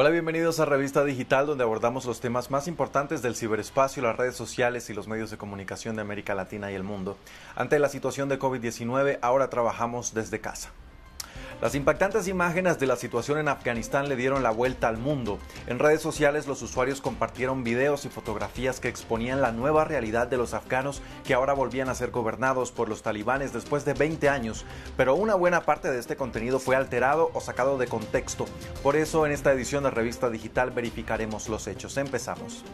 Hola, bienvenidos a Revista Digital, donde abordamos los temas más importantes del ciberespacio, las redes sociales y los medios de comunicación de América Latina y el mundo. Ante la situación de COVID-19, ahora trabajamos desde casa. Las impactantes imágenes de la situación en Afganistán le dieron la vuelta al mundo. En redes sociales los usuarios compartieron videos y fotografías que exponían la nueva realidad de los afganos que ahora volvían a ser gobernados por los talibanes después de 20 años, pero una buena parte de este contenido fue alterado o sacado de contexto. Por eso en esta edición de Revista Digital verificaremos los hechos. Empezamos.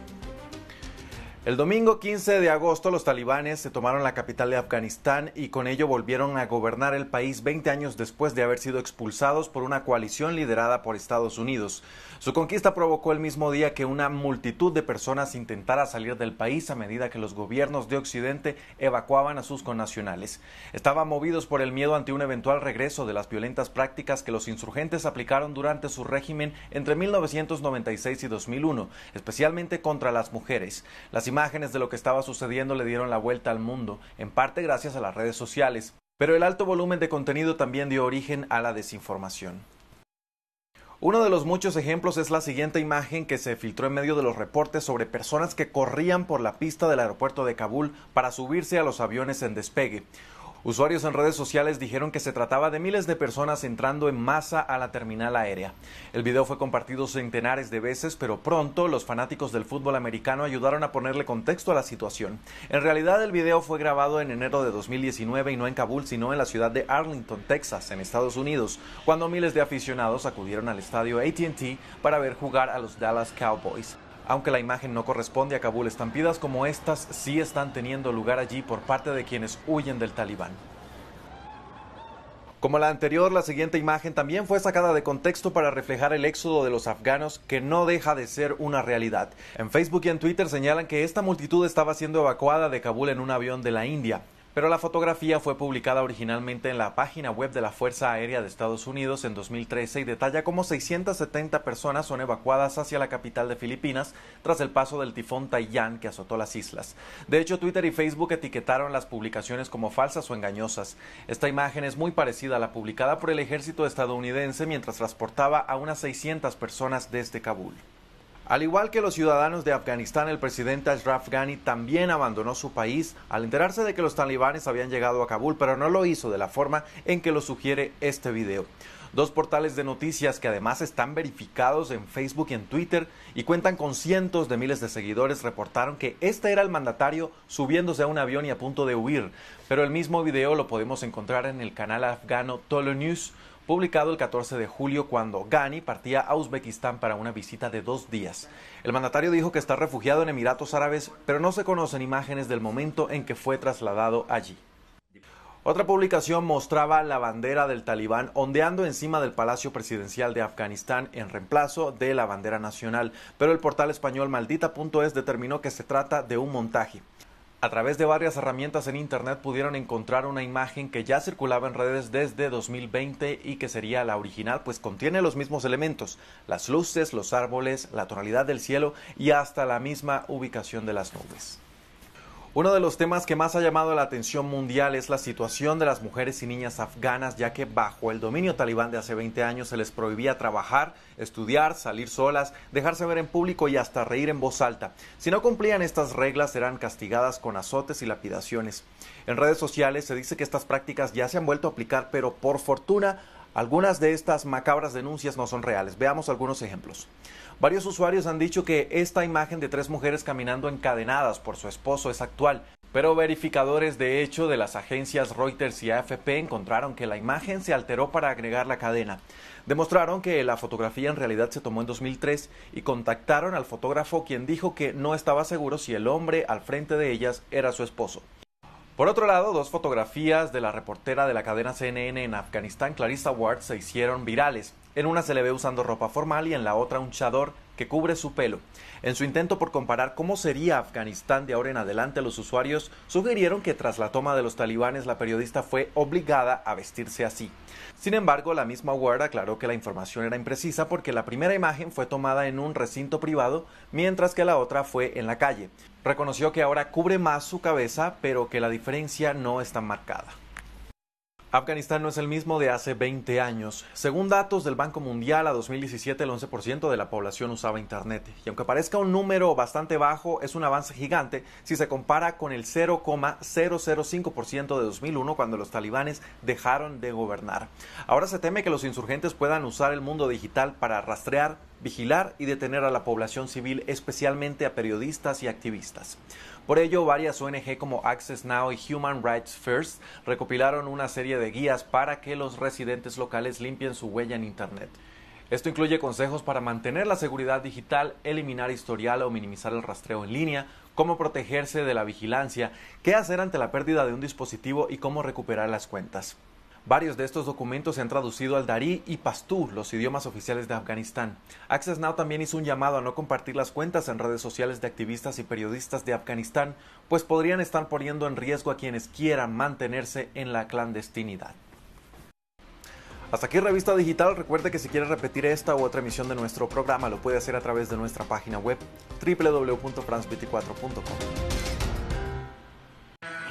El domingo 15 de agosto los talibanes se tomaron la capital de Afganistán y con ello volvieron a gobernar el país 20 años después de haber sido expulsados por una coalición liderada por Estados Unidos. Su conquista provocó el mismo día que una multitud de personas intentara salir del país a medida que los gobiernos de Occidente evacuaban a sus connacionales. Estaban movidos por el miedo ante un eventual regreso de las violentas prácticas que los insurgentes aplicaron durante su régimen entre 1996 y 2001, especialmente contra las mujeres. Las imágenes de lo que estaba sucediendo le dieron la vuelta al mundo, en parte gracias a las redes sociales. Pero el alto volumen de contenido también dio origen a la desinformación. Uno de los muchos ejemplos es la siguiente imagen que se filtró en medio de los reportes sobre personas que corrían por la pista del aeropuerto de Kabul para subirse a los aviones en despegue. Usuarios en redes sociales dijeron que se trataba de miles de personas entrando en masa a la terminal aérea. El video fue compartido centenares de veces, pero pronto los fanáticos del fútbol americano ayudaron a ponerle contexto a la situación. En realidad el video fue grabado en enero de 2019 y no en Kabul, sino en la ciudad de Arlington, Texas, en Estados Unidos, cuando miles de aficionados acudieron al estadio ATT para ver jugar a los Dallas Cowboys. Aunque la imagen no corresponde a Kabul, estampidas como estas sí están teniendo lugar allí por parte de quienes huyen del talibán. Como la anterior, la siguiente imagen también fue sacada de contexto para reflejar el éxodo de los afganos que no deja de ser una realidad. En Facebook y en Twitter señalan que esta multitud estaba siendo evacuada de Kabul en un avión de la India pero la fotografía fue publicada originalmente en la página web de la Fuerza Aérea de Estados Unidos en 2013 y detalla cómo 670 personas son evacuadas hacia la capital de Filipinas tras el paso del tifón Taiyan que azotó las islas. De hecho, Twitter y Facebook etiquetaron las publicaciones como falsas o engañosas. Esta imagen es muy parecida a la publicada por el ejército estadounidense mientras transportaba a unas 600 personas desde Kabul. Al igual que los ciudadanos de Afganistán, el presidente Ashraf Ghani también abandonó su país al enterarse de que los talibanes habían llegado a Kabul, pero no lo hizo de la forma en que lo sugiere este video. Dos portales de noticias que además están verificados en Facebook y en Twitter y cuentan con cientos de miles de seguidores reportaron que este era el mandatario subiéndose a un avión y a punto de huir. Pero el mismo video lo podemos encontrar en el canal afgano Tolo News, publicado el 14 de julio cuando Ghani partía a Uzbekistán para una visita de dos días. El mandatario dijo que está refugiado en Emiratos Árabes, pero no se conocen imágenes del momento en que fue trasladado allí. Otra publicación mostraba la bandera del talibán ondeando encima del Palacio Presidencial de Afganistán en reemplazo de la bandera nacional, pero el portal español maldita.es determinó que se trata de un montaje. A través de varias herramientas en Internet pudieron encontrar una imagen que ya circulaba en redes desde 2020 y que sería la original, pues contiene los mismos elementos, las luces, los árboles, la tonalidad del cielo y hasta la misma ubicación de las nubes. Uno de los temas que más ha llamado la atención mundial es la situación de las mujeres y niñas afganas, ya que bajo el dominio talibán de hace 20 años se les prohibía trabajar, estudiar, salir solas, dejarse ver en público y hasta reír en voz alta. Si no cumplían estas reglas serán castigadas con azotes y lapidaciones. En redes sociales se dice que estas prácticas ya se han vuelto a aplicar, pero por fortuna algunas de estas macabras denuncias no son reales. Veamos algunos ejemplos. Varios usuarios han dicho que esta imagen de tres mujeres caminando encadenadas por su esposo es actual, pero verificadores de hecho de las agencias Reuters y AFP encontraron que la imagen se alteró para agregar la cadena. Demostraron que la fotografía en realidad se tomó en 2003 y contactaron al fotógrafo quien dijo que no estaba seguro si el hombre al frente de ellas era su esposo. Por otro lado, dos fotografías de la reportera de la cadena CNN en Afganistán, Clarissa Ward, se hicieron virales. En una se le ve usando ropa formal y en la otra un chador que cubre su pelo. En su intento por comparar cómo sería Afganistán de ahora en adelante, los usuarios sugirieron que tras la toma de los talibanes la periodista fue obligada a vestirse así. Sin embargo, la misma Ward aclaró que la información era imprecisa porque la primera imagen fue tomada en un recinto privado, mientras que la otra fue en la calle. Reconoció que ahora cubre más su cabeza, pero que la diferencia no está marcada. Afganistán no es el mismo de hace 20 años. Según datos del Banco Mundial, a 2017 el 11% de la población usaba Internet. Y aunque parezca un número bastante bajo, es un avance gigante si se compara con el 0,005% de 2001 cuando los talibanes dejaron de gobernar. Ahora se teme que los insurgentes puedan usar el mundo digital para rastrear, vigilar y detener a la población civil, especialmente a periodistas y activistas. Por ello, varias ONG como Access Now y Human Rights First recopilaron una serie de guías para que los residentes locales limpien su huella en Internet. Esto incluye consejos para mantener la seguridad digital, eliminar historial o minimizar el rastreo en línea, cómo protegerse de la vigilancia, qué hacer ante la pérdida de un dispositivo y cómo recuperar las cuentas. Varios de estos documentos se han traducido al darí y pastú, los idiomas oficiales de Afganistán. Access Now también hizo un llamado a no compartir las cuentas en redes sociales de activistas y periodistas de Afganistán, pues podrían estar poniendo en riesgo a quienes quieran mantenerse en la clandestinidad. Hasta aquí Revista Digital. Recuerde que si quiere repetir esta u otra emisión de nuestro programa lo puede hacer a través de nuestra página web www.france24.com.